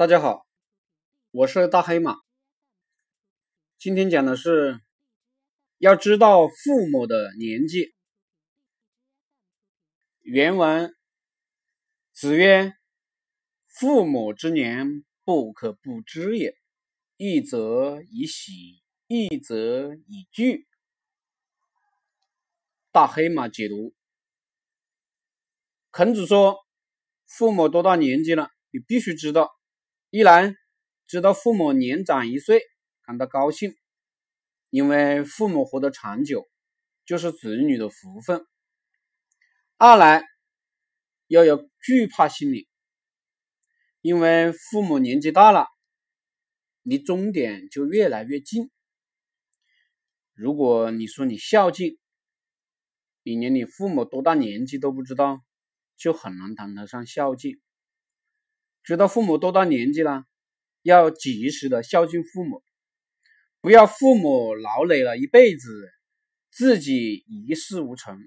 大家好，我是大黑马。今天讲的是要知道父母的年纪。原文：子曰：“父母之年，不可不知也。一则以喜，一则以惧。”大黑马解读：孔子说，父母多大年纪了，你必须知道。一来知道父母年长一岁感到高兴，因为父母活得长久就是子女的福分；二来要有惧怕心理，因为父母年纪大了，离终点就越来越近。如果你说你孝敬，你连你父母多大年纪都不知道，就很难谈得上孝敬。知道父母多大年纪了，要及时的孝敬父母，不要父母劳累了一辈子，自己一事无成，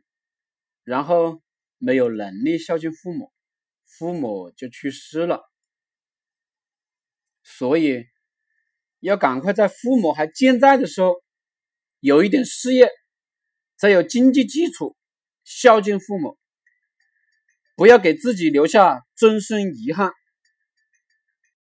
然后没有能力孝敬父母，父母就去世了。所以要赶快在父母还健在的时候，有一点事业，再有经济基础，孝敬父母，不要给自己留下终身遗憾。